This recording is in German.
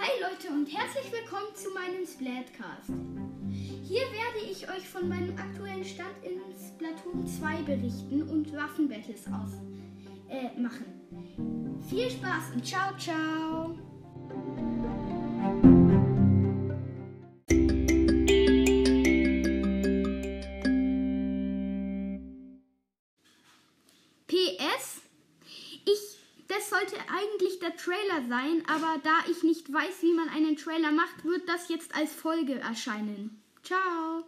Hi Leute und herzlich willkommen zu meinem Splatcast. Hier werde ich euch von meinem aktuellen Stand in Splatoon 2 berichten und Waffenbattles aus äh, machen. Viel Spaß und ciao ciao. PS sollte eigentlich der Trailer sein, aber da ich nicht weiß, wie man einen Trailer macht, wird das jetzt als Folge erscheinen. Ciao!